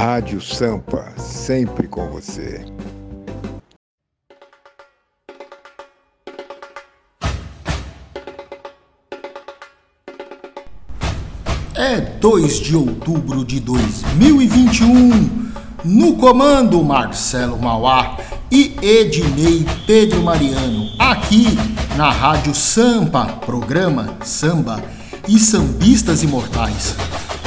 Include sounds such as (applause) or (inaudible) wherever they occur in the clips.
Rádio Sampa, sempre com você. É 2 de outubro de 2021. No comando, Marcelo Mauá e Ednei Pedro Mariano, aqui na Rádio Sampa, programa Samba e Sambistas Imortais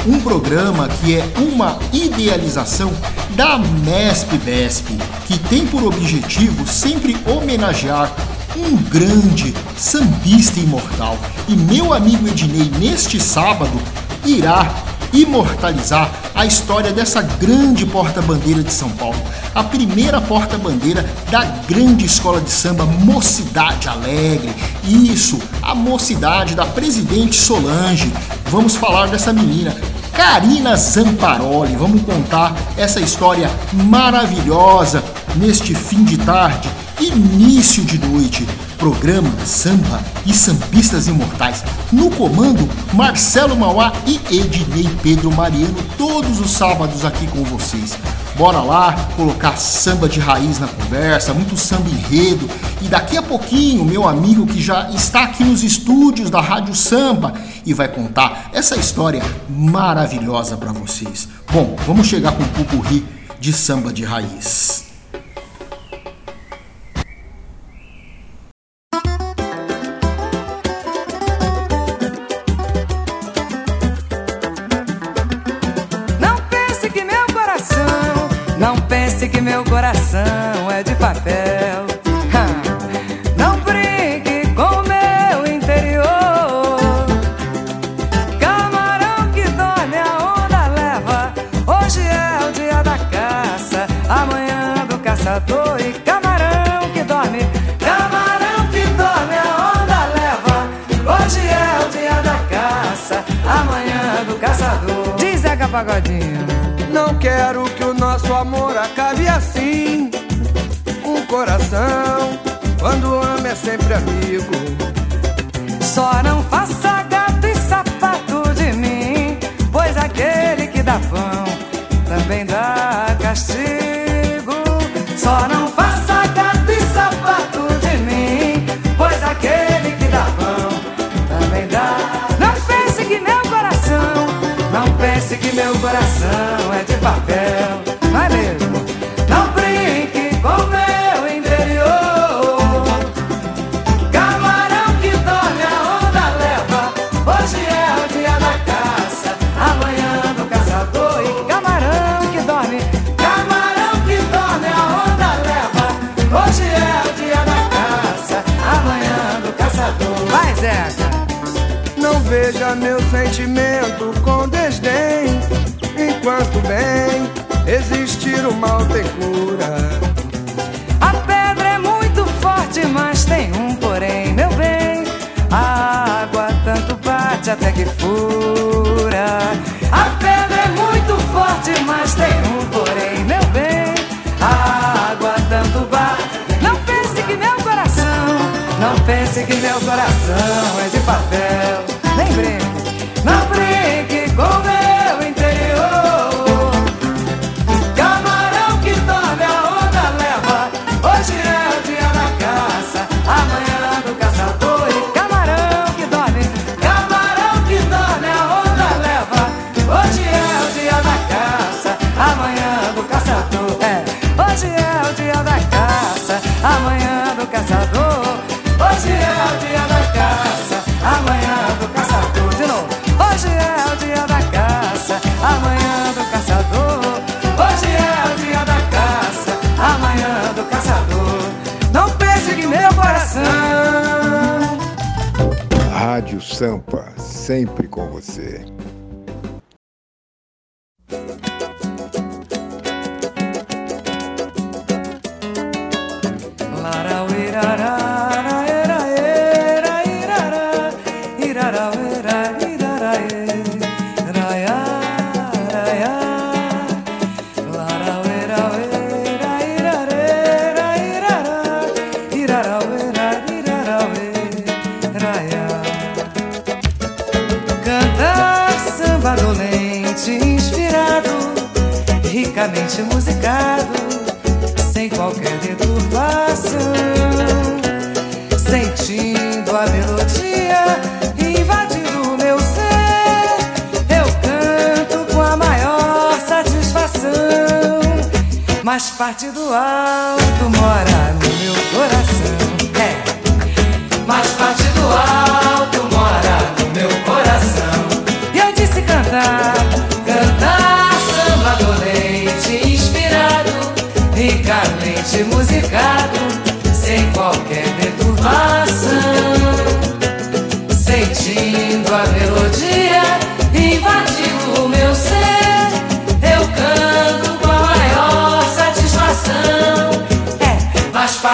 um programa que é uma idealização da MESP-BESP, que tem por objetivo sempre homenagear um grande sambista imortal. E meu amigo Ednei, neste sábado, irá imortalizar a história dessa grande porta-bandeira de São Paulo, a primeira porta-bandeira da grande escola de samba Mocidade Alegre. Isso, a mocidade da presidente Solange. Vamos falar dessa menina, Karina Zamparoli. Vamos contar essa história maravilhosa neste fim de tarde, início de noite. Programa Samba e Sambistas Imortais. No comando, Marcelo Mauá e Ednei Pedro Mariano, todos os sábados aqui com vocês. Bora lá colocar samba de raiz na conversa, muito samba enredo. E daqui a pouquinho, meu amigo que já está aqui nos estúdios da Rádio Samba e vai contar essa história maravilhosa para vocês. Bom, vamos chegar com um pupurri de samba de raiz. Coração é de papel. Não brinque com meu interior. Camarão que dorme, a onda leva. Hoje é o dia da caça, amanhã do caçador. E camarão que dorme, camarão que dorme, a onda leva. Hoje é o dia da caça, amanhã do caçador. Diz Zeca Pagodinho. Sempre amigo. Só não faça gato e sapato de mim, pois aquele que dá pão também dá castigo. Só não faça gato e sapato de mim, pois aquele que dá pão também dá. Não pense que meu coração, não pense que meu coração meu sentimento com desdém enquanto bem existir o mal tem cura. A pedra é muito forte, mas tem um porém, meu bem. A água tanto bate até que fura. A pedra é muito forte, mas tem um porém, meu bem. A água tanto bate. Não pense que meu coração, não pense que meu coração é de papel. Sampa, sempre com você.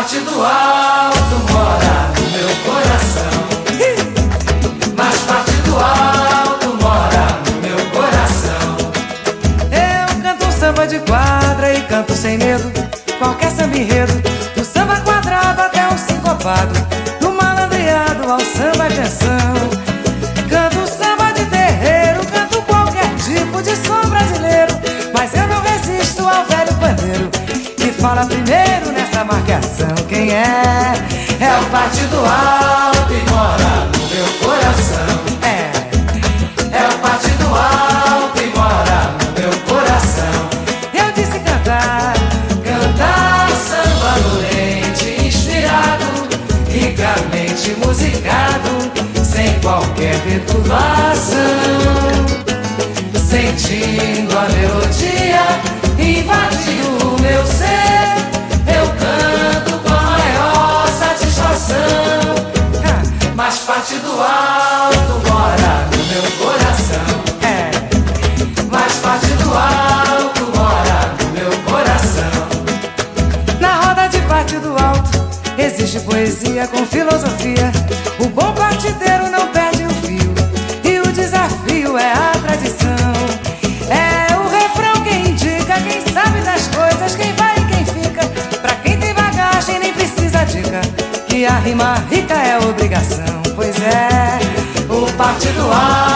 Parte do alto mora no meu coração. Mas parte do alto mora no meu coração. Eu canto um samba de quadra e canto sem medo. Qualquer samba enredo, do samba quadrado até o sincopado, É o partido alto e mora no meu coração. É, é o partido alto e mora no meu coração. Eu disse cantar, cantar samba dolente, inspirado, ricamente musicado, sem qualquer perturbação. Sentindo a melodia, com filosofia. O bom partideiro não perde o fio e o desafio é a tradição. É o refrão quem indica quem sabe das coisas, quem vai e quem fica. Pra quem tem bagagem nem precisa dica. Que a rima rica é obrigação, pois é. O partido alto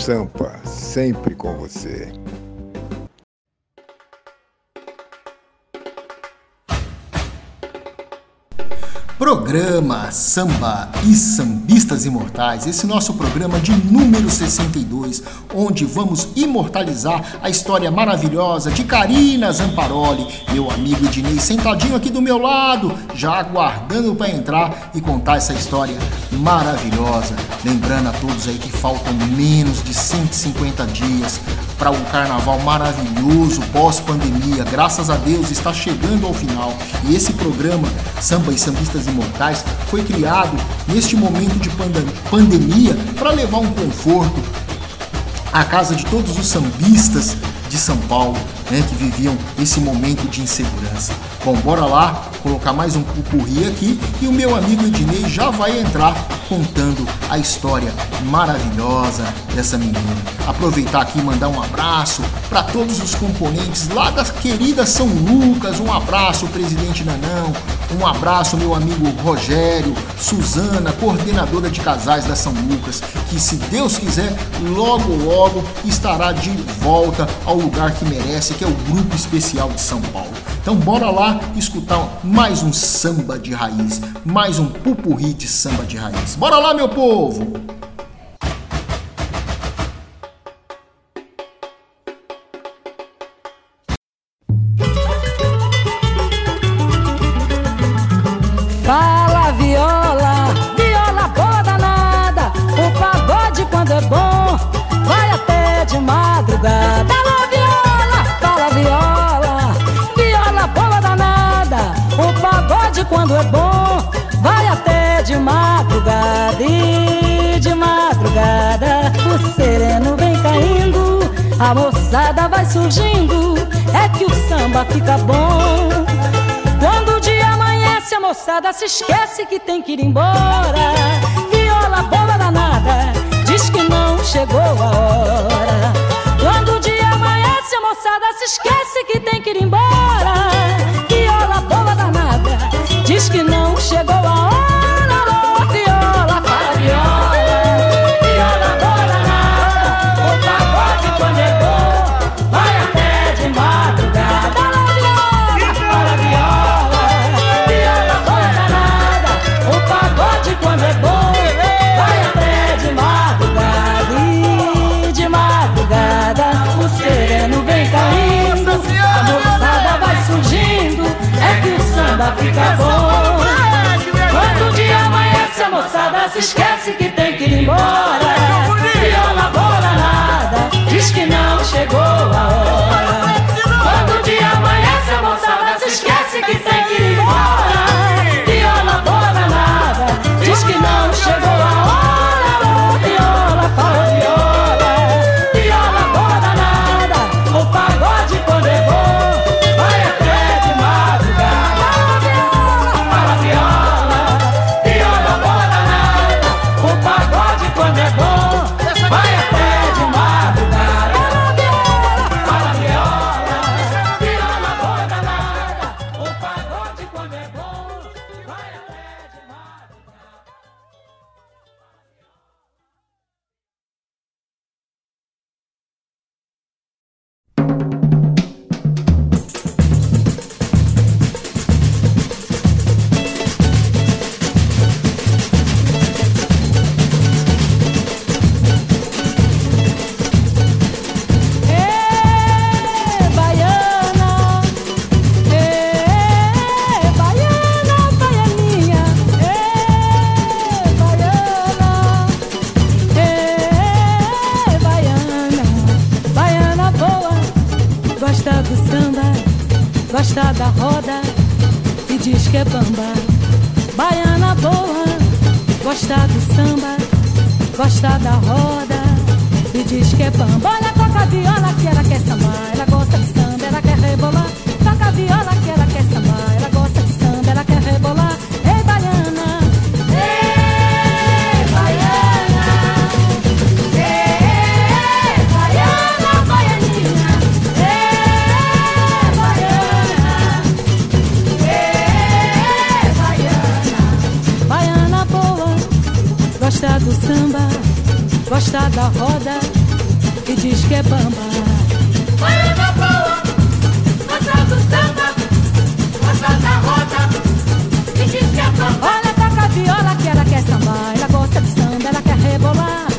Sampa, sempre com você. Programa Samba e Sambistas Imortais, esse nosso programa de número 62, onde vamos imortalizar a história maravilhosa de Karina Zamparoli, meu amigo Ednei, sentadinho aqui do meu lado, já aguardando para entrar e contar essa história maravilhosa. Lembrando a todos aí que faltam menos de 150 dias para um carnaval maravilhoso pós-pandemia. Graças a Deus está chegando ao final. E esse programa Samba e Sambistas Imortais foi criado neste momento de pandemia para levar um conforto à casa de todos os sambistas de São Paulo, né, que viviam esse momento de insegurança. Bom, bora lá colocar mais um pupurri aqui e o meu amigo Ednei já vai entrar contando a história maravilhosa dessa menina. Aproveitar aqui e mandar um abraço para todos os componentes lá da querida São Lucas. Um abraço, presidente Nanão. Um abraço, meu amigo Rogério, Suzana, coordenadora de casais da São Lucas, que se Deus quiser, logo logo estará de volta ao lugar que merece, que é o Grupo Especial de São Paulo. Então bora lá escutar mais um samba de raiz, mais um pupurri de samba de raiz. Bora lá, meu povo! moçada vai surgindo, é que o samba fica bom. Quando o dia amanhece, a moçada se esquece que tem que ir embora. Viola boba danada, diz que não chegou a hora. Quando o dia amanhece, a moçada se esquece que tem que ir embora. Viola boba danada, diz que não esquece que tem que ir embora. samba, gosta da roda e diz que é bamba. Olha na boa, gosta do samba, gosta da roda e diz que é bamba. Olha pra viola que ela quer samba, ela gosta de samba, ela quer rebolar.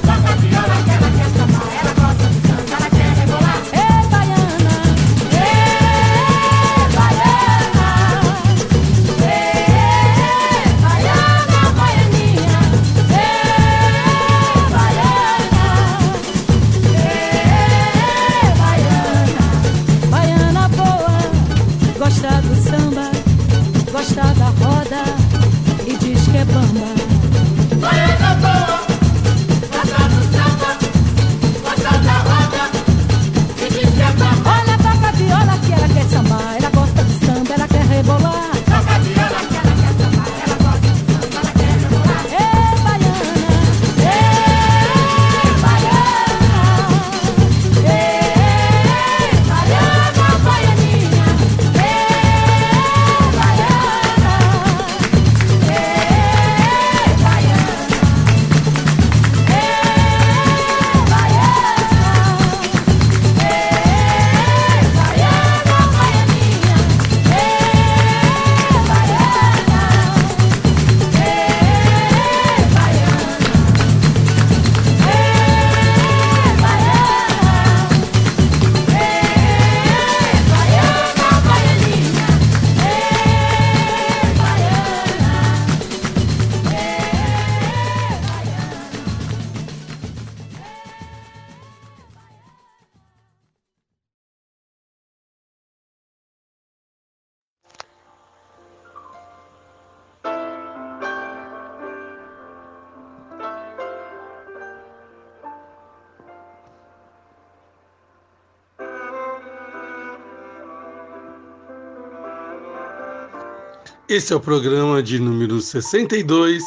Esse é o programa de número 62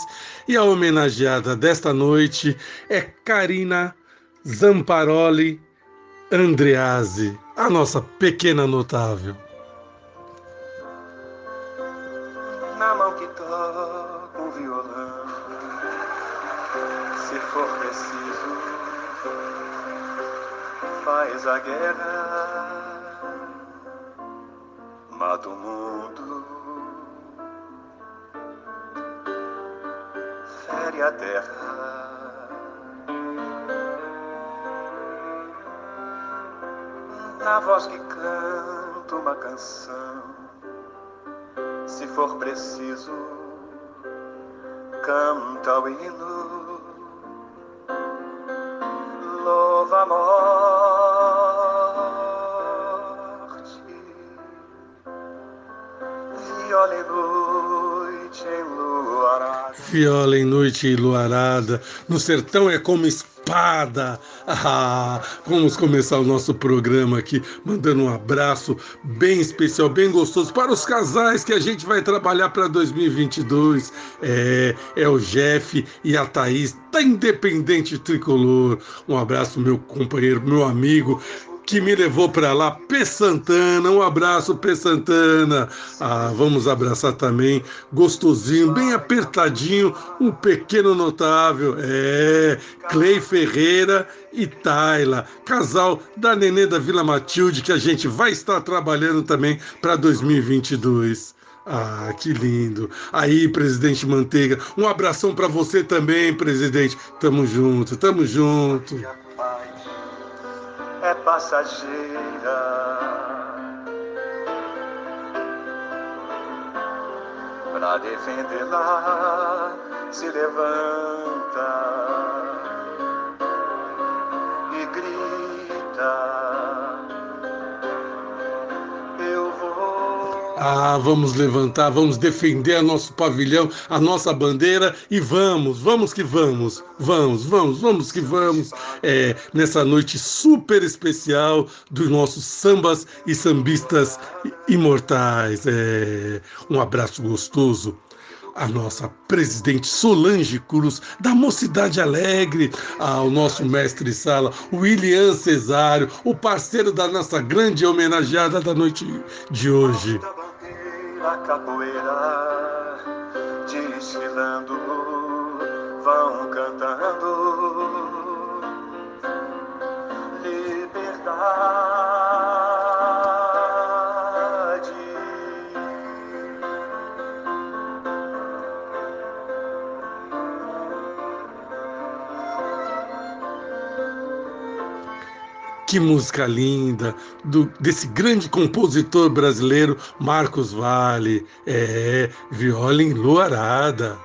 e a homenageada desta noite é Karina Zamparoli Andreazzi, a nossa pequena notável. Noite enluarada, no sertão é como espada. Ah, vamos começar o nosso programa aqui, mandando um abraço bem especial, bem gostoso para os casais que a gente vai trabalhar para 2022. É, é o Jeff e a Thaís, da Independente Tricolor. Um abraço, meu companheiro, meu amigo que me levou para lá, P. Santana. Um abraço, P. Santana. Ah, vamos abraçar também, gostosinho, bem apertadinho, um pequeno notável. É, Clay Ferreira e Tayla, casal da Nenê da Vila Matilde, que a gente vai estar trabalhando também para 2022. Ah, que lindo. Aí, presidente Manteiga, um abração para você também, presidente. Tamo junto, tamo junto. É passageira. Pra defendê-la se levanta e grita. Ah, vamos levantar, vamos defender nosso pavilhão, a nossa bandeira e vamos, vamos que vamos, vamos, vamos, vamos que vamos. É, nessa noite super especial dos nossos sambas e sambistas imortais. É, um abraço gostoso a nossa presidente Solange Cruz, da Mocidade Alegre, ao nosso mestre sala, William Cesário, o parceiro da nossa grande homenageada da noite de hoje. Da capoeira desfilando vão cantando. Liberdade Que música linda do, desse grande compositor brasileiro Marcos Vale, é viola enluarada.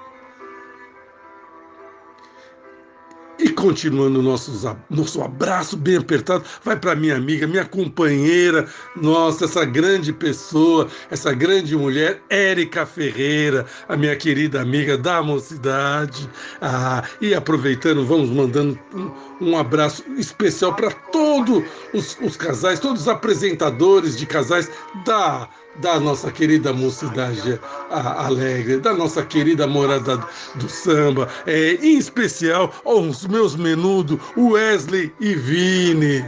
E continuando nossos, nosso abraço bem apertado, vai para minha amiga, minha companheira, nossa, essa grande pessoa, essa grande mulher, Érica Ferreira, a minha querida amiga da mocidade. Ah, e aproveitando, vamos mandando um, um abraço especial para todos os, os casais, todos os apresentadores de casais da da nossa querida mocidade alegre, da nossa querida morada do samba, é, em especial aos meus menudos, Wesley e Vini.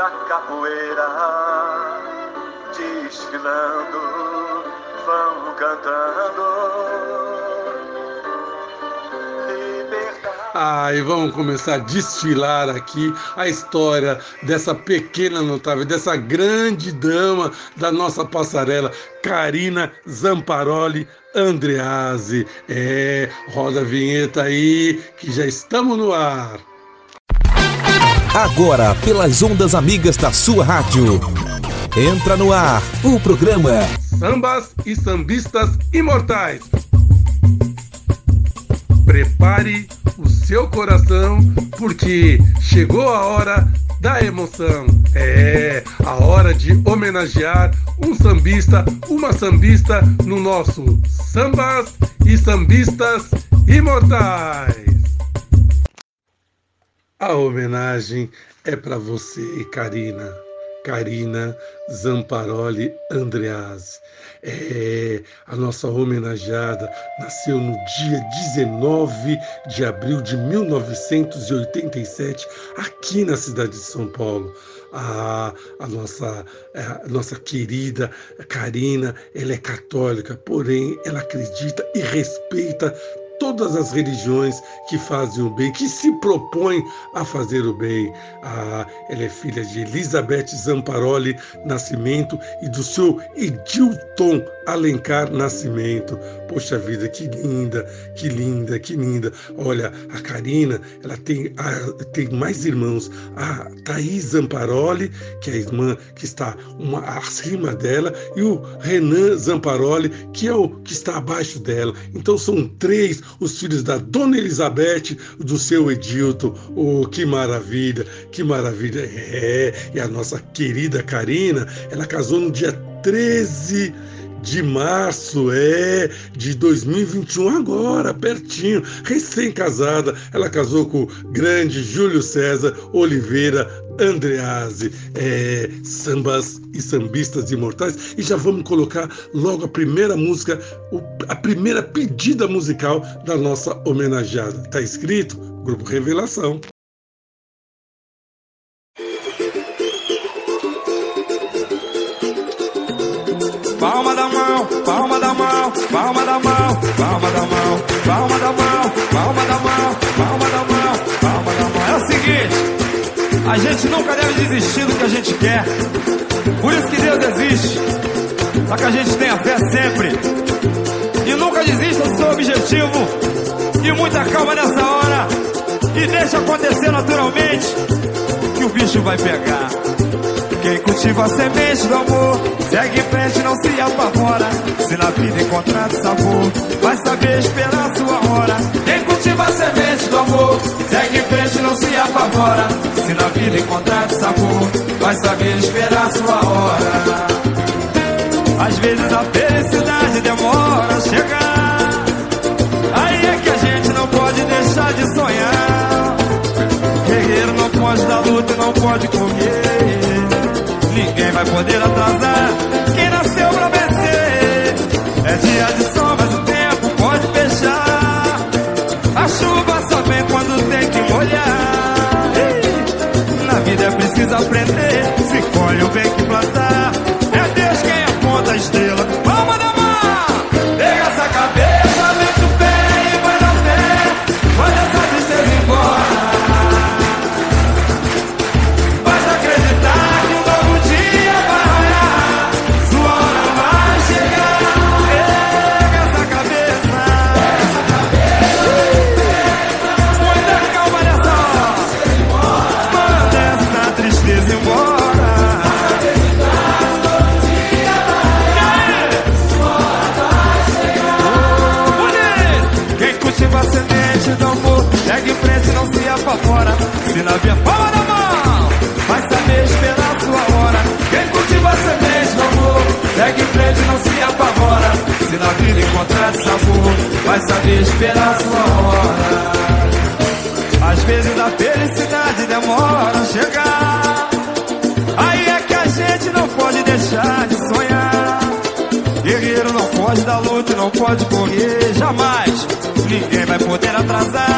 Porta-bandeira, capoeira, desfilando, vão cantando. Liberdade. Ah, e vamos começar a desfilar aqui a história dessa pequena notável, dessa grande dama da nossa passarela, Karina Zamparoli Andreazzi. É, roda a vinheta aí, que já estamos no ar. Agora, pelas ondas amigas da sua rádio. Entra no ar o programa Sambas e sambistas imortais. Prepare o seu coração, porque chegou a hora da emoção. É a hora de homenagear um sambista, uma sambista no nosso Sambas e Sambistas Imortais. A homenagem é para você, Karina. Karina Zamparoli Andreazzi. É, a nossa homenageada nasceu no dia 19 de abril de 1987, aqui na cidade de São Paulo. A, a, nossa, a nossa querida Karina, ela é católica, porém ela acredita e respeita todas as religiões que fazem o bem, que se propõem a fazer o bem. Ah, ela é filha de Elizabeth Zamparoli Nascimento e do seu Edilton Alencar Nascimento. Poxa vida, que linda, que linda, que linda. Olha, a Karina, ela tem, a, tem mais irmãos. A Thaís Zamparoli, que é a irmã que está uma, acima dela, e o Renan Zamparoli, que é o que está abaixo dela. Então são três os filhos da Dona Elizabeth, do seu Edilton. Oh, que maravilha, que maravilha. É, e a nossa querida Karina, ela casou no dia 13 de março, é, de 2021, agora, pertinho, recém-casada. Ela casou com o grande Júlio César Oliveira Andreazzi, é, sambas e sambistas imortais. E já vamos colocar logo a primeira música, a primeira pedida musical da nossa homenageada. Está escrito? Grupo Revelação. Palma da mão, palma da mão, palma da mão, palma da mão, palma da mão, palma da mão. É o seguinte, a gente nunca deve desistir do que a gente quer. Por isso que Deus existe. Só que a gente tenha fé sempre. E nunca desista do seu objetivo. E muita calma nessa hora. E deixa acontecer naturalmente. Que o bicho vai pegar. Quem cultiva a semente do amor Segue em frente, não se apavora. Se na vida encontrar sabor Vai saber esperar sua hora. Quem cultiva a semente do amor Segue em frente, não se apavora. Se na vida encontrar sabor Vai saber esperar sua hora. Às vezes a felicidade demora a chegar não pode comer. Ninguém vai poder atrasar encontrar sabor, vai saber esperar sua hora. Às vezes a felicidade demora a chegar. Aí é que a gente não pode deixar de sonhar. Guerreiro não pode dar luta não pode correr jamais. Ninguém vai poder atrasar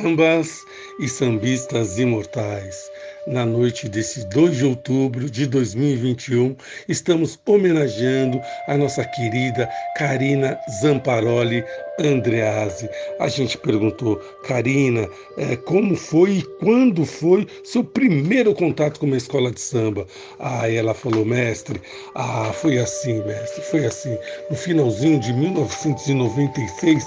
Sambas e sambistas imortais. Na noite desse 2 de outubro de 2021, estamos homenageando a nossa querida Karina Zamparoli Andreazzi. A gente perguntou, Karina, eh, como foi e quando foi seu primeiro contato com uma escola de samba? Ah, ela falou, mestre, ah, foi assim, mestre, foi assim. No finalzinho de 1996,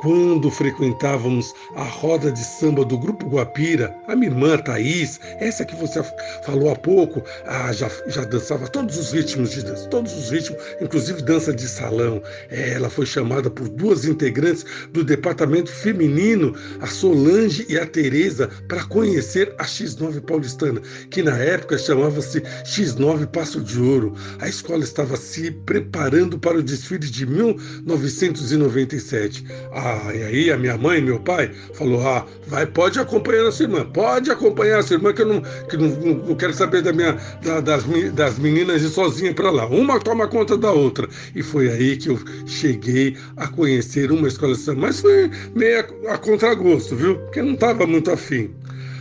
quando frequentávamos a roda de samba do Grupo Guapira, a minha irmã Thaís, essa que você falou há pouco, ah, já, já dançava todos os ritmos de dança, todos os ritmos, inclusive dança de salão. Ela foi chamada por duas integrantes do departamento feminino, a Solange e a Tereza, para conhecer a X9 paulistana, que na época chamava-se X9 Passo de Ouro. A escola estava se preparando para o desfile de 1997. Ah, e aí a minha mãe meu pai falou: ah, vai, pode acompanhar a sua irmã, pode acompanhar a sua irmã, que eu não, que não, não, quero saber da minha, da- das, das meninas ir sozinha para lá. Uma toma conta da outra. E foi aí que eu cheguei a conhecer uma escola de samba, mas foi meio a, a contragosto, viu? Porque não estava muito afim.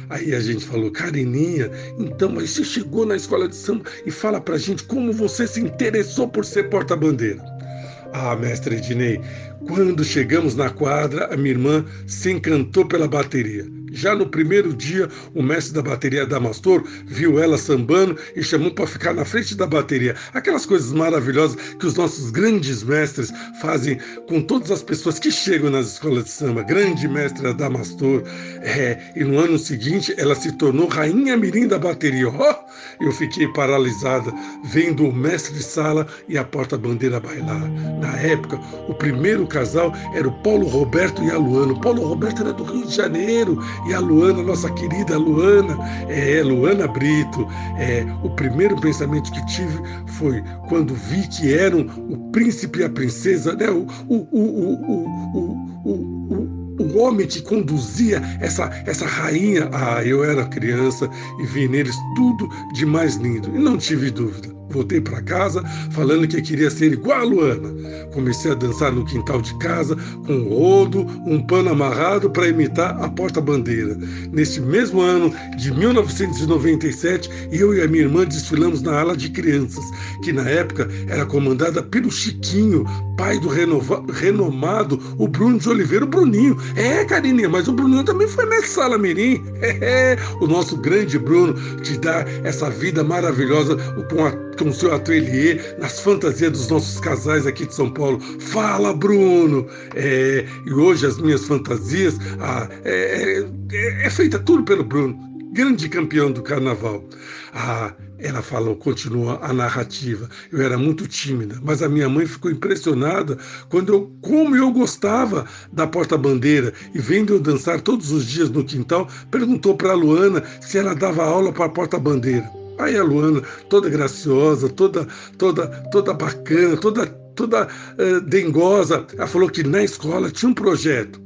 Aí a gente falou, Carininha, então, mas você chegou na escola de samba e fala pra gente como você se interessou por ser porta-bandeira. Ah, mestre Ednei, quando chegamos na quadra, a minha irmã se encantou pela bateria. Já no primeiro dia, o mestre da bateria Damastor viu ela sambando e chamou para ficar na frente da bateria. Aquelas coisas maravilhosas que os nossos grandes mestres fazem com todas as pessoas que chegam nas escolas de samba. Grande mestra Damastor. É, e no ano seguinte, ela se tornou rainha mirim da bateria. Oh, eu fiquei paralisada vendo o mestre Sala e a porta-bandeira bailar. Na época, o primeiro casal era o Paulo Roberto e a Luana. O Paulo Roberto era do Rio de Janeiro e a Luana, nossa querida Luana, é, Luana Brito. É, o primeiro pensamento que tive foi quando vi que eram o príncipe e a princesa, né? o, o, o, o, homem que conduzia essa, essa rainha. Ah, eu era criança e vi neles tudo de mais lindo. E não tive dúvida. Voltei para casa falando que queria ser igual a Luana. Comecei a dançar no quintal de casa com um rodo, um pano amarrado para imitar a porta-bandeira. Neste mesmo ano de 1997, eu e a minha irmã desfilamos na ala de crianças, que na época era comandada pelo Chiquinho, pai do renova- renomado o Bruno de Oliveira, o Bruninho. É, Carininha, mas o Bruninho também foi mestre Sala Mirim. (laughs) É, o nosso grande Bruno te dá essa vida maravilhosa com, a, com o seu ateliê nas fantasias dos nossos casais aqui de São Paulo. Fala, Bruno! É, e hoje as minhas fantasias ah, é, é, é feita tudo pelo Bruno, grande campeão do carnaval. Ah, ela falou, continua a narrativa. Eu era muito tímida, mas a minha mãe ficou impressionada quando eu, como eu gostava da porta-bandeira e vendo eu dançar todos os dias no quintal, perguntou para a Luana se ela dava aula para a porta-bandeira. Aí a Luana, toda graciosa, toda, toda, toda bacana, toda, toda eh, dengosa, ela falou que na escola tinha um projeto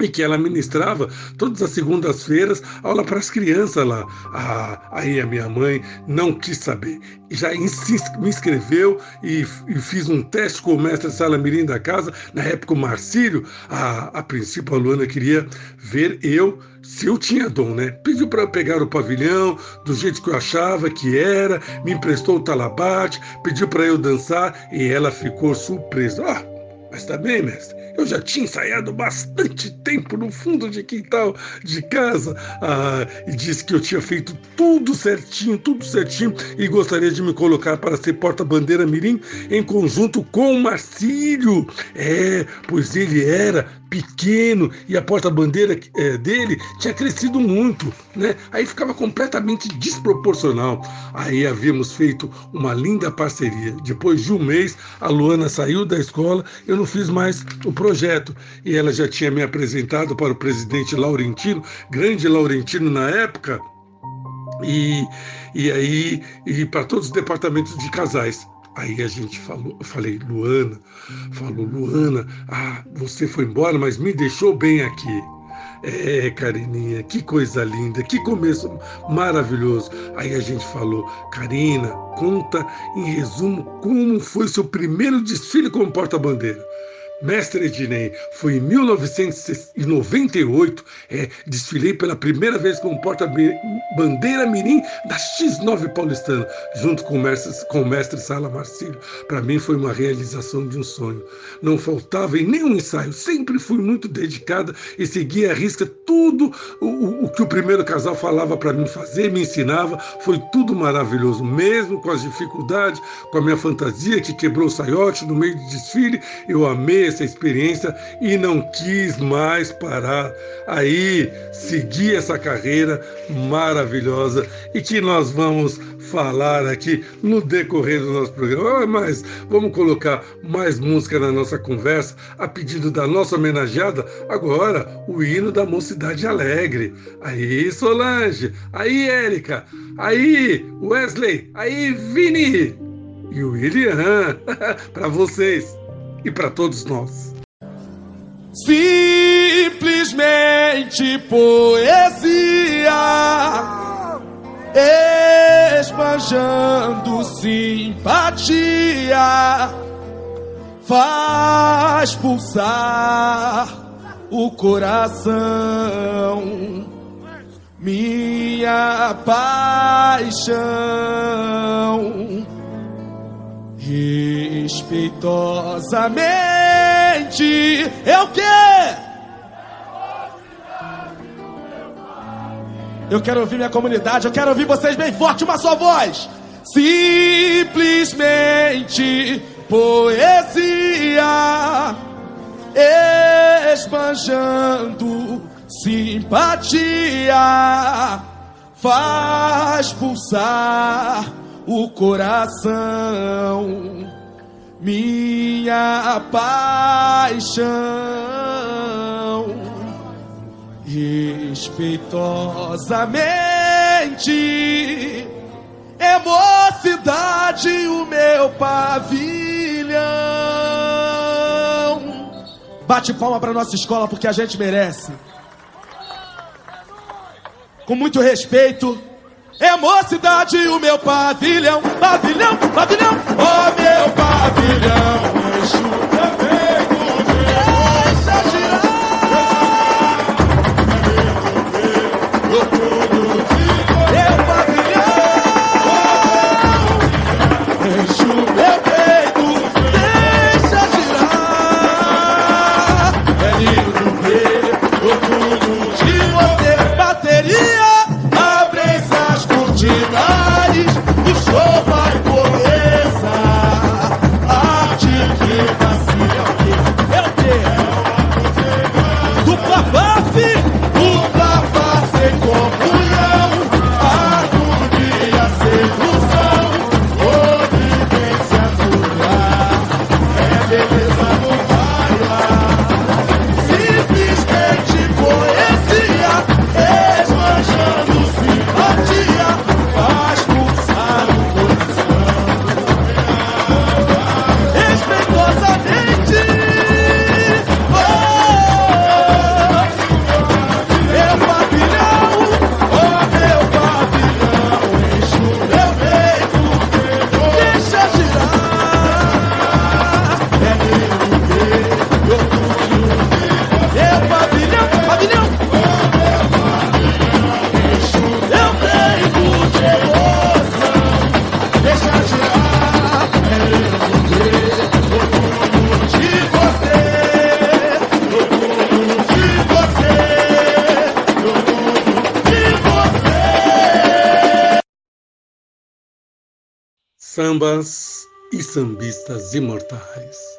e que ela ministrava todas as segundas-feiras aula para as crianças lá. Ah, aí a minha mãe não quis saber. Já me inscreveu e, e fiz um teste com o mestre Sala Mirim da casa, na época o Marcílio. A, a princípio a Luana queria ver eu se eu tinha dom, né? Pediu para pegar o pavilhão do jeito que eu achava que era, me emprestou o talabate, pediu para eu dançar e ela ficou surpresa. Ah, Mas tá bem, mestre. Eu já tinha ensaiado bastante tempo no fundo de quintal de casa ah, e disse que eu tinha feito tudo certinho, tudo certinho e gostaria de me colocar para ser porta-bandeira mirim em conjunto com o Marcílio. É, pois ele era pequeno e a porta-bandeira é, dele tinha crescido muito, né? Aí ficava completamente desproporcional. Aí havíamos feito uma linda parceria. Depois de um mês, a Luana saiu da escola, eu não fiz mais o projeto e ela já tinha me apresentado para o presidente Laurentino, grande Laurentino na época. E, e aí, e para todos os departamentos de casais. Aí a gente falou, eu falei, Luana, falou, Luana, ah, você foi embora, mas me deixou bem aqui. É, Carininha, que coisa linda, que começo maravilhoso. Aí a gente falou, Karina, conta em resumo como foi seu primeiro desfile como porta-bandeira. Mestre Ednei, foi em 1998, é, desfilei pela primeira vez como porta-bandeira mirim da X9 paulistana, junto com o mestre, com o mestre Sala Marcílio. Para mim foi uma realização de um sonho. Não faltava em nenhum ensaio, sempre fui muito dedicada e seguia à risca tudo o, o que o primeiro casal falava para mim fazer, me ensinava. Foi tudo maravilhoso, mesmo com as dificuldades, com a minha fantasia que quebrou o saiote no meio do desfile, eu amei essa experiência e não quis mais parar. Aí segui essa carreira maravilhosa e que nós vamos falar aqui no decorrer do nosso programa. Ah, mas vamos colocar mais música na nossa conversa a pedido da nossa homenageada. Agora, o hino da Mocidade Alegre. Aí, Solange. Aí, Érica. Aí, Wesley. Aí, Vini. E o William. (laughs) para vocês e para todos nós. Simplesmente poesia, esbanjando simpatia, faz pulsar o coração, minha paixão Respeitosamente, eu quê? Eu quero ouvir minha comunidade, eu quero ouvir vocês bem forte, uma só voz. Simplesmente poesia, esbanjando simpatia, faz pulsar o coração, minha paixão, respeitosamente, é mocidade o meu pavilhão. Bate palma para nossa escola porque a gente merece. Com muito respeito. É mocidade o meu pavilhão, pavilhão, pavilhão, Sambas e sambistas imortais.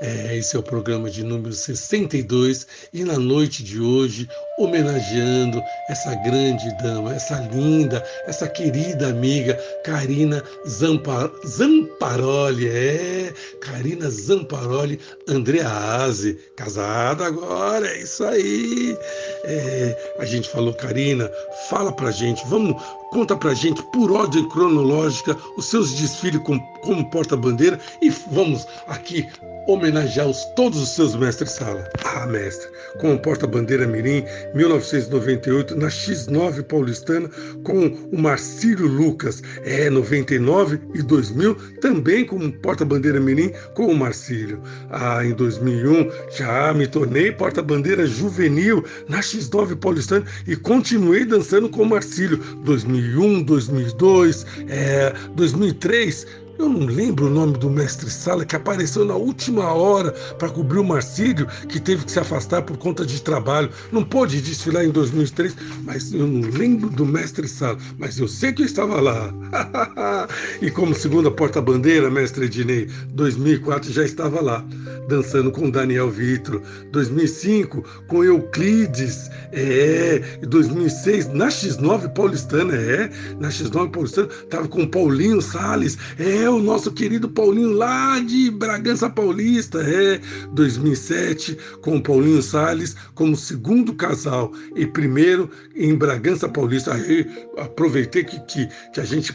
É, esse é o programa de número 62 e na noite de hoje, homenageando essa grande dama, essa linda, essa querida amiga Karina Zampar Zamparoli. É, Karina Zamparoli Andrease, casada agora, é isso aí. É, a gente falou, Karina, fala pra gente, vamos, conta pra gente por ordem cronológica os seus desfiles como, como porta-bandeira e vamos aqui homenagear os, todos os seus mestres-sala. Ah, mestre, com o porta-bandeira Mirim, 1998, na X9 paulistana, com o Marcílio Lucas, é, 99 e 2000, também com porta-bandeira Mirim, com o Marcílio. Ah, em 2001, já me tornei porta-bandeira juvenil na X9 paulistana e continuei dançando com o Marcílio. 2001, 2002, é, 2003, eu não lembro o nome do mestre Sala que apareceu na última hora para cobrir o Marcílio, que teve que se afastar por conta de trabalho. Não pôde desfilar em 2003, mas eu não lembro do mestre Sala, mas eu sei que eu estava lá. (laughs) e como segunda porta-bandeira, mestre Ednei, 2004 já estava lá, dançando com Daniel Vitro. 2005 com Euclides, é. 2006 na X9 paulistana, é. Na X9 paulistana, estava com Paulinho Sales, é é o nosso querido Paulinho lá de Bragança Paulista, é 2007, com o Paulinho Sales como segundo casal e primeiro em Bragança Paulista. Aí aproveitei que, que, que a gente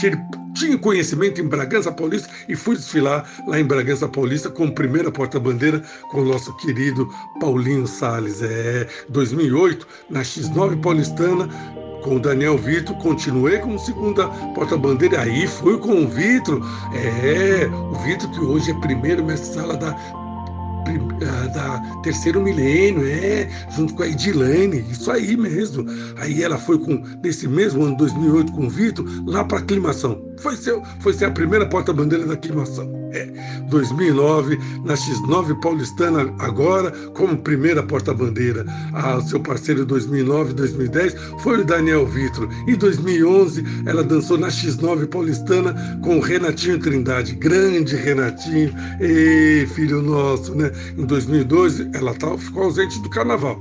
que ele tinha conhecimento em Bragança Paulista e fui desfilar lá em Bragança Paulista como primeira porta-bandeira com o nosso querido Paulinho Sales. É 2008 na X9 Paulistana com o Daniel Vitor, continuei como segunda porta-bandeira, aí fui com o Vitor, é, o Vitor que hoje é primeiro mestre-sala da da terceiro milênio, é, junto com a Edilane, isso aí mesmo. Aí ela foi com, nesse mesmo ano, 2008, com o Vitor, lá para aclimação. Foi ser, foi ser a primeira porta-bandeira da aclimação. É, 2009, na X9 Paulistana, agora, como primeira porta-bandeira. Ah, seu parceiro 2009, 2010 foi o Daniel Vitro. Em 2011, ela dançou na X9 Paulistana com o Renatinho Trindade. Grande Renatinho, ei, filho nosso, né? Em 2012, ela tá, ficou ausente do carnaval.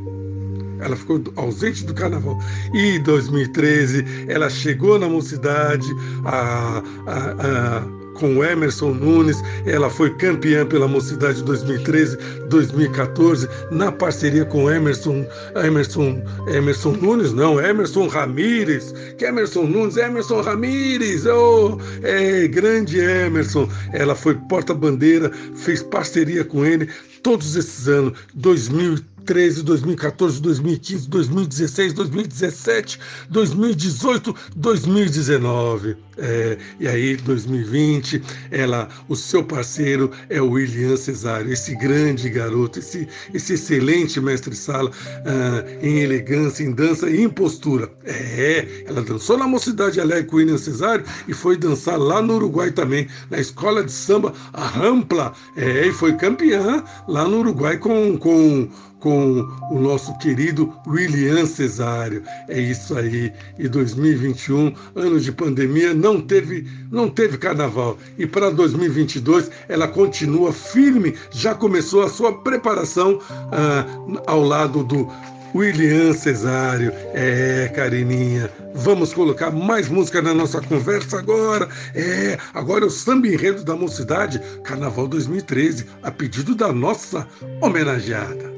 Ela ficou ausente do carnaval. E em 2013, ela chegou na mocidade, a, a, a com Emerson Nunes. Ela foi campeã pela Mocidade 2013, 2014, na parceria com Emerson, Emerson, Emerson Nunes, não, Emerson Ramírez. Que Emerson Nunes, Emerson Ramírez, oh, é grande Emerson. Ela foi porta-bandeira, fez parceria com ele todos esses anos, 2013 2013, 2014, 2015, 2016, 2017, 2018, 2019. É, e aí, 2020, ela, o seu parceiro é o William Cesário, esse grande garoto, esse, esse excelente mestre-sala ah, em elegância, em dança e em postura. É, ela dançou na Mocidade Alegre com o William Cesário e foi dançar lá no Uruguai também, na escola de samba, a Rampla. É, e foi campeã lá no Uruguai com, com com o nosso querido William Cesário. É isso aí. E 2021, ano de pandemia, não teve, não teve carnaval. E para 2022, ela continua firme, já começou a sua preparação ah, ao lado do William Cesário. É, Carininha. Vamos colocar mais música na nossa conversa agora. É, agora é o samba enredo da mocidade, Carnaval 2013, a pedido da nossa homenageada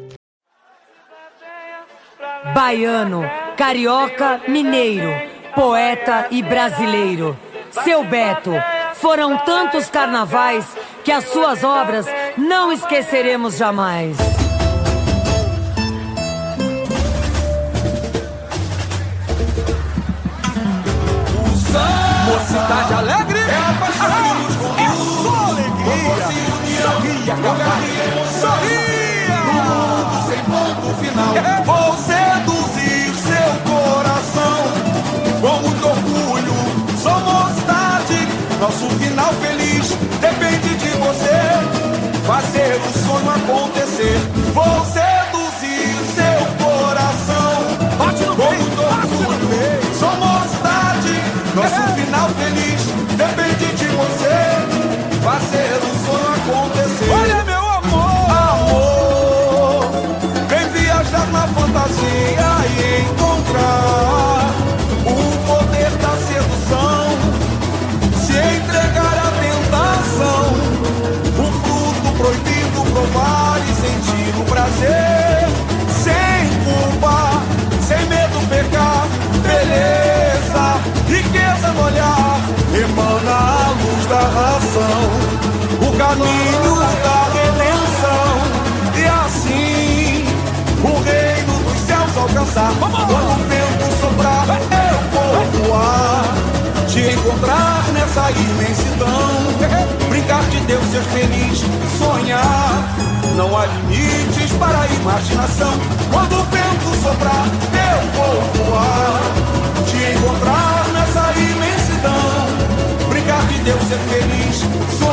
baiano, carioca, mineiro, poeta e brasileiro. Seu Beto, foram tantos carnavais que as suas obras não esqueceremos jamais. Mocidade alegre é a paixão é só alegria. Sorria. Nosso final feliz depende de você. Fazer o sonho acontecer. Vou caminho da redenção, e assim o reino dos céus alcançar. Quando o vento soprar, eu vou voar, te encontrar nessa imensidão, brincar de Deus, ser feliz, sonhar. Não há limites para a imaginação. Quando o vento soprar, eu vou voar, te encontrar nessa imensidão, brincar de Deus, ser feliz, sonhar.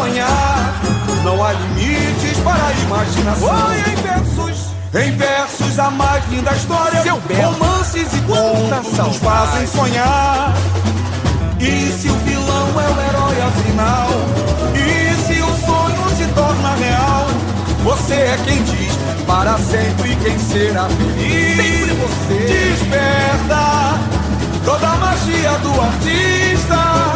Não há limites para a imaginação. Oi, em versos, em versos a mais linda história. Seu Belo. Romances e contos nos fazem sonhar. E se o vilão é o herói afinal? E se o sonho se torna real? Você é quem diz para sempre quem será feliz. Sempre você. Desperta toda a magia do artista,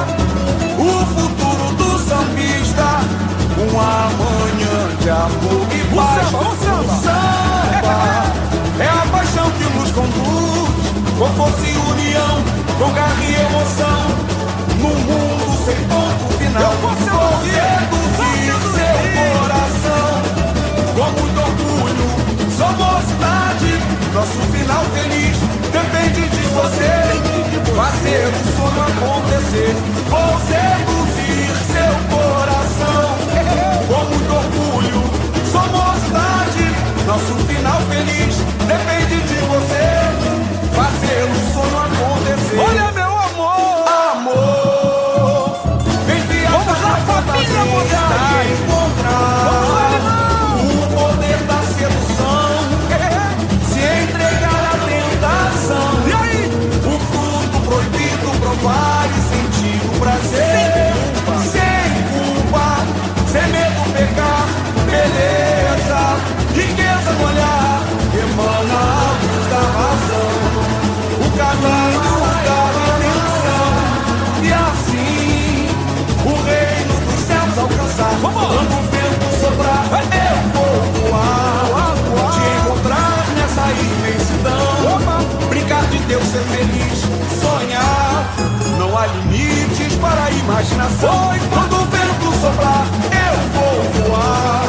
um amanhã de amor e paz. o samba. O samba é a paixão que nos conduz, com força e união, com garra e emoção. Num mundo sem ponto final, você. seduzir seu coração. Com muito orgulho, sou mocidade. Nosso final feliz depende de você. Fazer o sonho acontecer. Vou seduzir seu coração. Com muito orgulho, sou mocidade. Nosso final feliz depende imaginação. Quando o vento soprar, eu vou voar,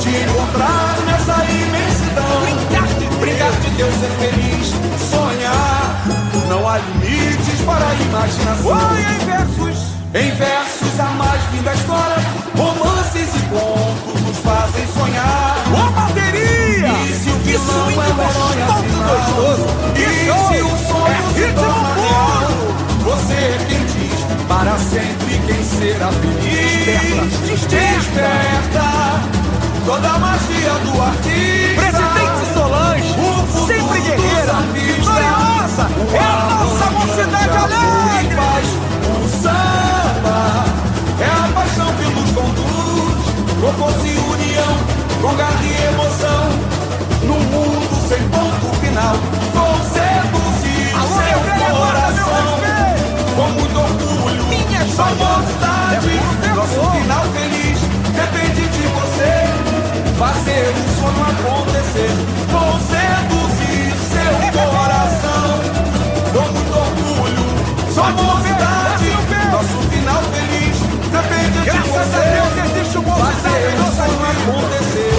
te encontrar nessa imensidão, brincar de Deus, ser feliz, sonhar. Não há limites para a imaginação. Oi, em versos! Em versos a mais linda história, romances e contos nos fazem sonhar. Ô, bateria! E se o Que vilão swing é herói gostoso, afinal? gostoso! E se o sonho É se torna real? Você é para sempre quem será feliz. Desperta, Desperta toda a magia do artista. Presidente Solange, sempre guerreira, vitoriosa, é a nossa mocidade de alegre. paz. O samba é a paixão que nos conduz, com força e união, com garra e emoção. Num mundo sem ponto final, vou seduzir seu coração. Sua joia. mocidade, É puro nosso final feliz depende de você. Fazer o sonho acontecer, vou seduzir seu coração. Com muito orgulho, sua no peito. nosso final feliz depende de Graças a você. Deus existe o mocidade Fazer o sonho acontecer,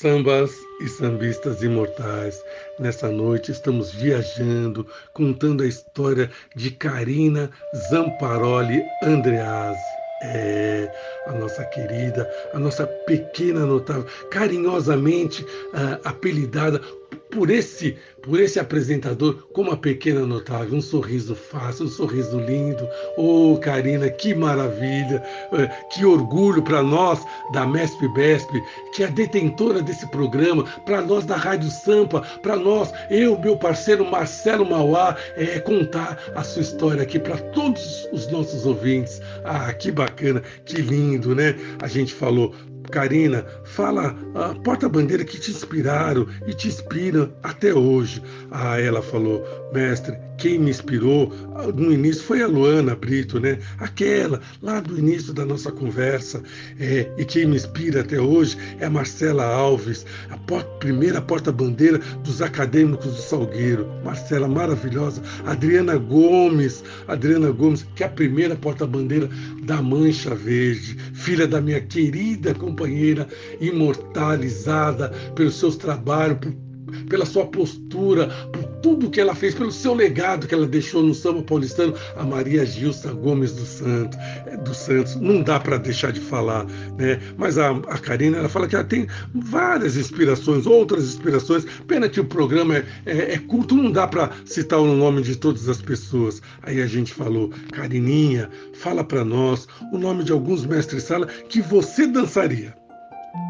Sambas e sambistas imortais. Nessa noite estamos viajando, contando a história de Karina Zamparoli Andreazzi. É, a nossa querida, a nossa pequena notável, carinhosamente ah, apelidada por esse, por esse apresentador com uma pequena notável, um sorriso fácil, um sorriso lindo. Oh, Karina, que maravilha, é, que orgulho para nós da Mesp Besp, que é a detentora desse programa, para nós da Rádio Sampa, para nós, eu, meu parceiro Marcelo Mauá, é, contar a sua história aqui para todos os nossos ouvintes. Ah, que bacana, que lindo, né? A gente falou Karina, fala a porta-bandeira que te inspiraram e te inspiram até hoje. Ah, ela falou, mestre, quem me inspirou no início foi a Luana Brito, né? Aquela lá do início da nossa conversa. É, e quem me inspira até hoje é a Marcela Alves, a porta, primeira porta-bandeira dos acadêmicos do Salgueiro. Marcela maravilhosa. Adriana Gomes, Adriana Gomes, que é a primeira porta-bandeira da Mancha Verde, filha da minha querida companheira imortalizada pelos seus trabalhos, por pela sua postura, por tudo que ela fez, pelo seu legado que ela deixou no samba paulistano, a Maria Gilsa Gomes do Santos, é, do Santos. Não dá para deixar de falar, né? Mas a, a Karina, ela fala que ela tem várias inspirações, outras inspirações. Pena que o programa é, é, é curto, não dá para citar o nome de todas as pessoas. Aí a gente falou, Carininha, fala para nós o nome de alguns mestres-sala que você dançaria.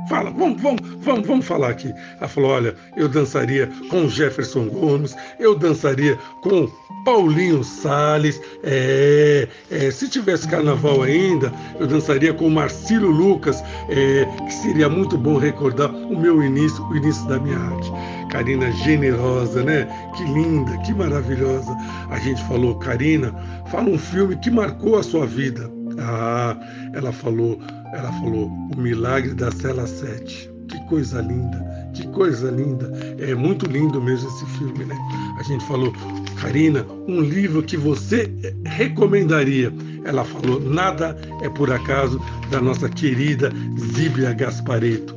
Fala, vamos, vamos, vamos, vamos falar aqui. Ela falou: olha, eu dançaria com Jefferson Gomes, eu dançaria com Paulinho Sales. É, é, se tivesse carnaval ainda, eu dançaria com Marcílio Lucas, é, que seria muito bom recordar o meu início, o início da minha arte. Karina generosa, né? Que linda, que maravilhosa. A gente falou, Karina, fala um filme que marcou a sua vida. Ah, ela falou ela falou: O Milagre da Cela 7. Que coisa linda, que coisa linda. É muito lindo mesmo esse filme, né? A gente falou, Karina, um livro que você recomendaria. Ela falou: Nada é por acaso, da nossa querida Zíbia Gaspareto.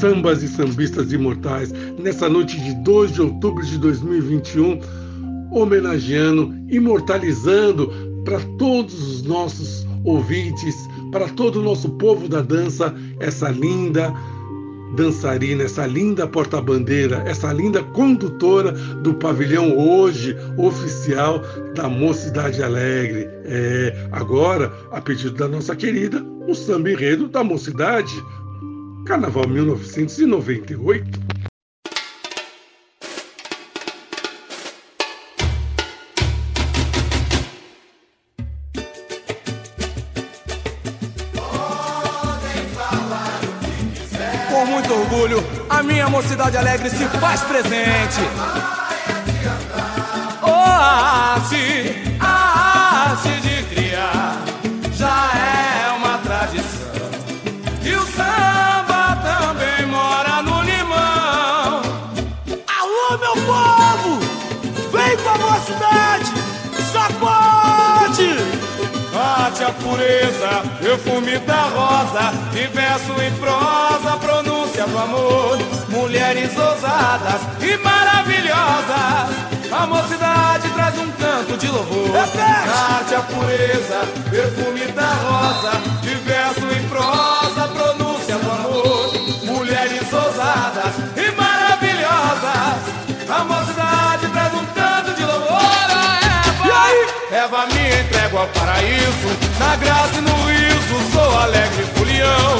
Sambas e sambistas imortais, nessa noite de 2 de outubro de 2021, homenageando, imortalizando para todos os nossos ouvintes, para todo o nosso povo da dança, essa linda dançarina, essa linda porta-bandeira, essa linda condutora do pavilhão hoje oficial da Mocidade Alegre. É, agora, a pedido da nossa querida, o samba enredo da Mocidade, Carnaval 1998. Minha mocidade alegre se faz presente. Oásis, oásis de criar, já é uma tradição. E o samba também mora no limão. Alô, meu povo, vem com a mocidade, sacode! Bate a pureza, perfume rosa, e verso em prosa, pronúncia do amor. Mulheres ousadas e maravilhosas, a mocidade traz um canto de louvor. Arte a pureza, perfume da rosa, de verso em prosa, pronúncia do amor. Mulheres ousadas e maravilhosas, a mocidade traz um canto de louvor. Eva me entrego ao paraíso, na graça e no riso, sou alegre folião.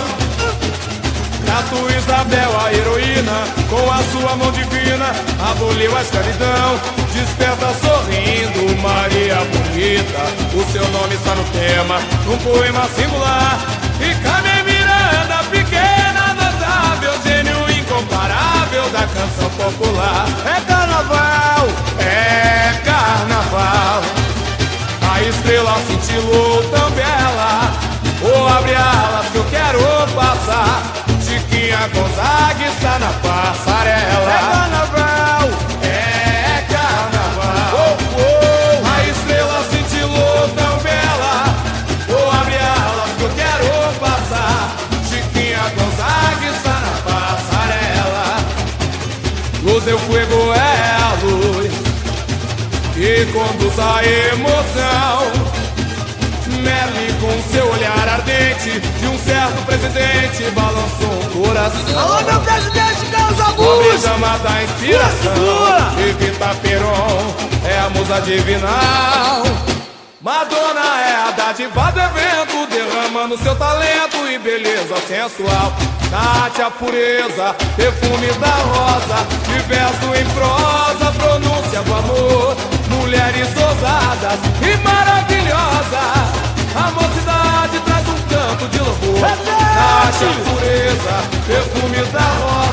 Grato Isabel, a heroína, com a sua mão divina, aboliu a escravidão. Desperta sorrindo, Maria bonita, o seu nome está no tema, num poema singular. E Carmen Miranda, pequena, notável, gênio incomparável da canção popular. É carnaval, é carnaval. A estrela cintilou tão bela Vou abrir alas que eu quero passar. Chiquinha Gonzaga está na passarela. É carnaval, é carnaval. Oh, oh. A estrela cintilou tão bela. Vou abrir alas que eu quero passar. Chiquinha Gonzaga está na passarela. Luz eu fuego é a luz. E conduz a emoção. Seu olhar ardente de um certo presidente balançou o coração. Alô, meu presidente Carlos Pobre Augusto! chama da inspiração. Evita Peron é a musa divinal. Madonna é a dádiva do evento, derramando seu talento e beleza sensual. Nate a pureza, perfume da rosa, diverso em prosa, pronúncia do amor. Mulheres ousadas e maravilhosas, a mocidade traz um canto de louvor. Nate a pureza, perfume da rosa,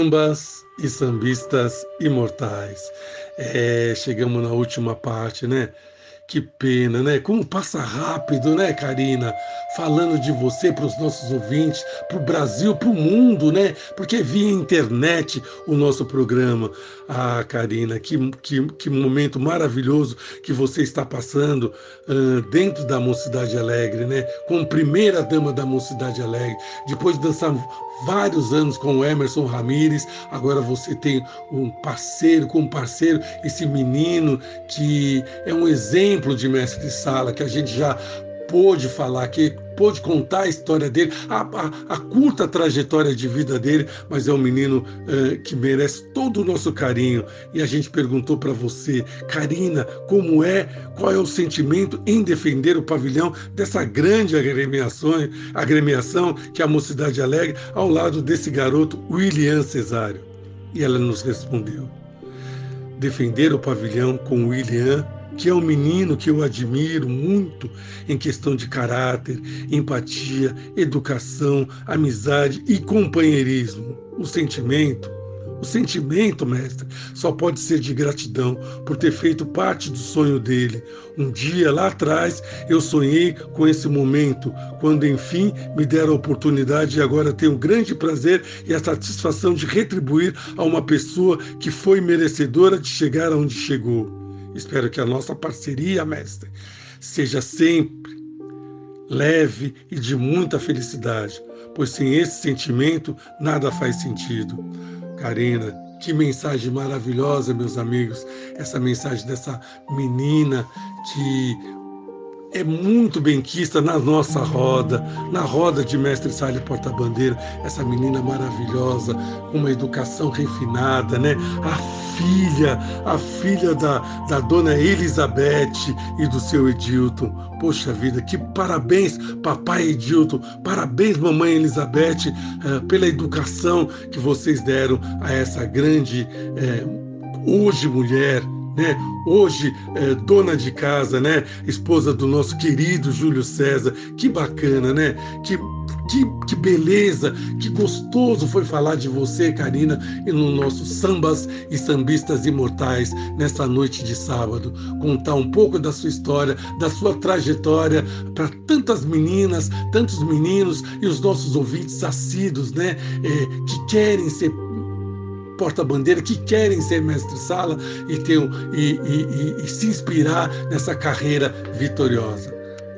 Sambas e sambistas imortais. É, chegamos na última parte, né? Que pena, né? Como passa rápido, né, Karina? Falando de você para os nossos ouvintes, para o Brasil, para o mundo, né? Porque é via internet o nosso programa. Ah, Karina, que, que, que momento maravilhoso que você está passando ah, dentro da Mocidade Alegre, né? Como primeira dama da Mocidade Alegre. Depois de dançar vários anos com o Emerson Ramírez, agora você tem um parceiro, como parceiro, esse menino que é um exemplo de mestre de sala, que a gente já pôde falar aqui, pôde contar a história dele, a, a, a curta trajetória de vida dele, mas é um menino eh, que merece todo o nosso carinho. E a gente perguntou para você, Karina, como é, qual é o sentimento em defender o pavilhão dessa grande agremiação, agremiação que é a Mocidade Alegre, ao lado desse garoto William Cesário? E ela nos respondeu: defender o pavilhão com William que é um menino que eu admiro muito em questão de caráter, empatia, educação, amizade e companheirismo. O sentimento, o sentimento, mestre, só pode ser de gratidão por ter feito parte do sonho dele. Um dia lá atrás eu sonhei com esse momento, quando enfim me deram a oportunidade e agora tenho o grande prazer e a satisfação de retribuir a uma pessoa que foi merecedora de chegar aonde chegou. Espero que a nossa parceria, mestre, seja sempre leve e de muita felicidade, pois sem esse sentimento nada faz sentido. Karina, que mensagem maravilhosa, meus amigos, essa mensagem dessa menina que é muito benquista na nossa roda, na roda de Mestre Salles Porta-Bandeira, essa menina maravilhosa, com uma educação refinada, né? A filha, a filha da, da dona Elizabeth e do seu Edilton. Poxa vida, que parabéns, papai Edilton, parabéns, mamãe Elizabeth, eh, pela educação que vocês deram a essa grande, eh, hoje mulher, né? Hoje, é, dona de casa, né? Esposa do nosso querido Júlio César. Que bacana, né? Que, que, que beleza, que gostoso foi falar de você, Karina, e no nosso Sambas e Sambistas Imortais, nessa noite de sábado. Contar um pouco da sua história, da sua trajetória para tantas meninas, tantos meninos e os nossos ouvintes assíduos, né? É, que querem ser porta-bandeira que querem ser mestre-sala e, ter, e, e, e, e se inspirar nessa carreira vitoriosa.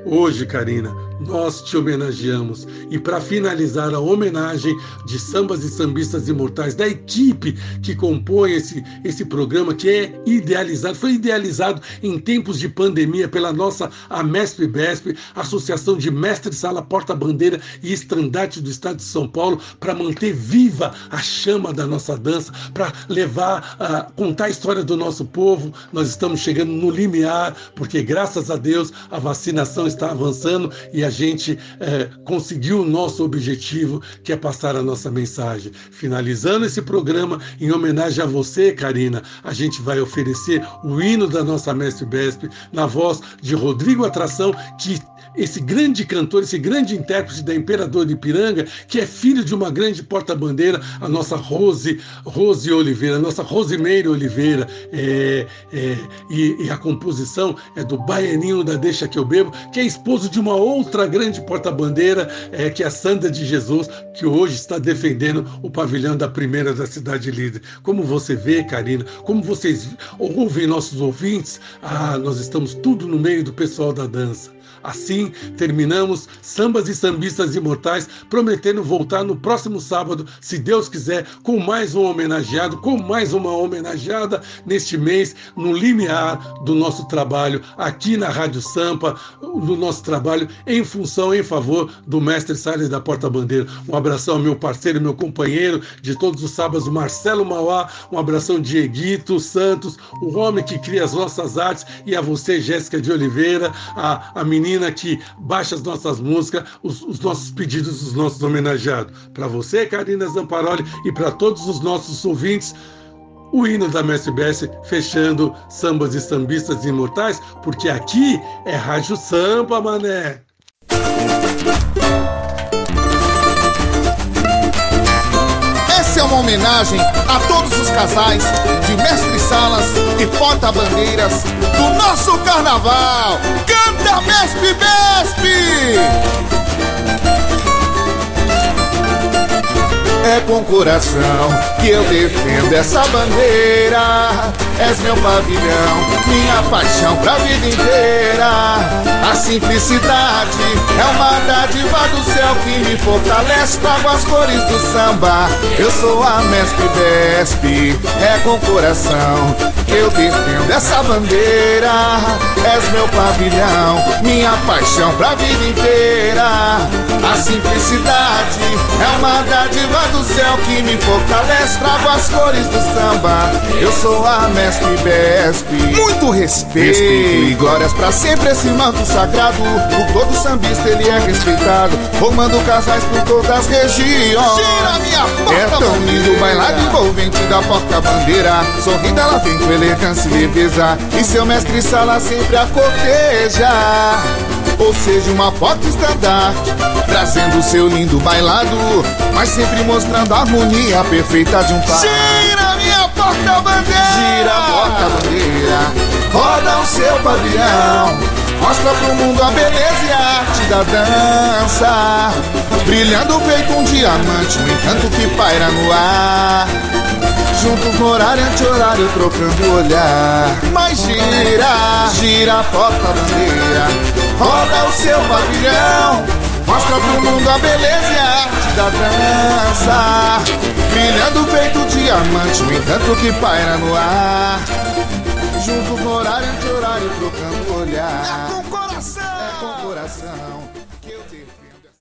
Hoje, Karina, nós te homenageamos. E para finalizar a homenagem de sambas e sambistas imortais, da equipe que compõe esse, esse programa, que é idealizado, foi idealizado em tempos de pandemia pela nossa AMESP-BESP, Associação de Mestre Sala Porta-Bandeira e Estandarte do Estado de São Paulo, para manter viva a chama da nossa dança, para levar, a contar a história do nosso povo. Nós estamos chegando no limiar, porque graças a Deus a vacinação está avançando e a gente é, conseguiu o nosso objetivo, que é passar a nossa mensagem. Finalizando esse programa, em homenagem a você, Karina, a gente vai oferecer o hino da nossa Mestre Besp na voz de Rodrigo Atração, que esse grande cantor, esse grande intérprete da Imperador de Ipiranga, que é filho de uma grande porta-bandeira, a nossa Rose, Rose Oliveira, a nossa Rosimeire Oliveira, é, é, e, e, a composição é do Baianinho da Deixa Que Eu Bebo, que é esposo de uma outra grande porta-bandeira, é, que é a Sandra de Jesus, que hoje está defendendo o pavilhão da primeira da cidade líder. Como você vê, Karina, como vocês ouvem nossos ouvintes, ah, nós estamos tudo no meio do pessoal da dança. Assim, terminamos Sambas e Sambistas Imortais, prometendo voltar no próximo sábado, se Deus quiser, com mais um homenageado, com mais uma homenageada neste mês, no limiar do nosso trabalho aqui na Rádio Sampa, no nosso trabalho em função, em favor do mestre Salles da Porta Bandeira. Um abração ao meu parceiro, meu companheiro de todos os sábados, Marcelo Mauá, um abração Dieguito Santos, o homem que cria as nossas artes, e a você, Jéssica de Oliveira, a, a menina menina que baixa as nossas músicas, os, os nossos pedidos dos nossos homenageados. Para você, Karina Zamparoli, e para todos os nossos ouvintes, o hino da Mestre Bess fechando sambas e sambistas imortais, porque aqui é Rádio Sampa, mané. Essa é uma homenagem a todos os casais de mestre-salas e porta-bandeiras do nosso carnaval. Canta Mestre Mestre! É com coração que eu defendo essa bandeira. És meu pavilhão, minha paixão pra vida inteira. A simplicidade é uma dádiva do céu que me fortalece. Trago as cores do samba. Eu sou a mestre Besp. É com coração que eu defendo essa bandeira. És meu pavilhão, minha paixão pra vida inteira. A simplicidade é uma dádiva do céu que me fortalece. Trago as cores do samba. Eu sou a mestre Besp. Muito respeito. e glórias pra sempre esse manto sagrado. Por todo sambista ele é respeitado. Formando casais por todas as regiões. Gira minha porta É tão lindo o bailado envolvente da porta-bandeira. Sorrindo ela vem com elegância e leveza. E seu mestre sala sempre a corteja. Ou seja, uma porta-estandarte Trazendo seu lindo bailado Mas sempre mostrando a harmonia perfeita de um pai Gira minha porta-bandeira! Gira a porta-bandeira Roda o seu pavilhão Mostra pro mundo a beleza e a arte da dança. Brilhando feito um diamante O encanto que paira no ar Juntos no horário anti-horário trocando olhar. Mas gira, gira a porta-bandeira Roda o seu pavilhão Mostra pro mundo a beleza e a arte da dança. Brilhando feito diamante O encanto que paira no ar. Juntos no horário anti-horário trocando olhar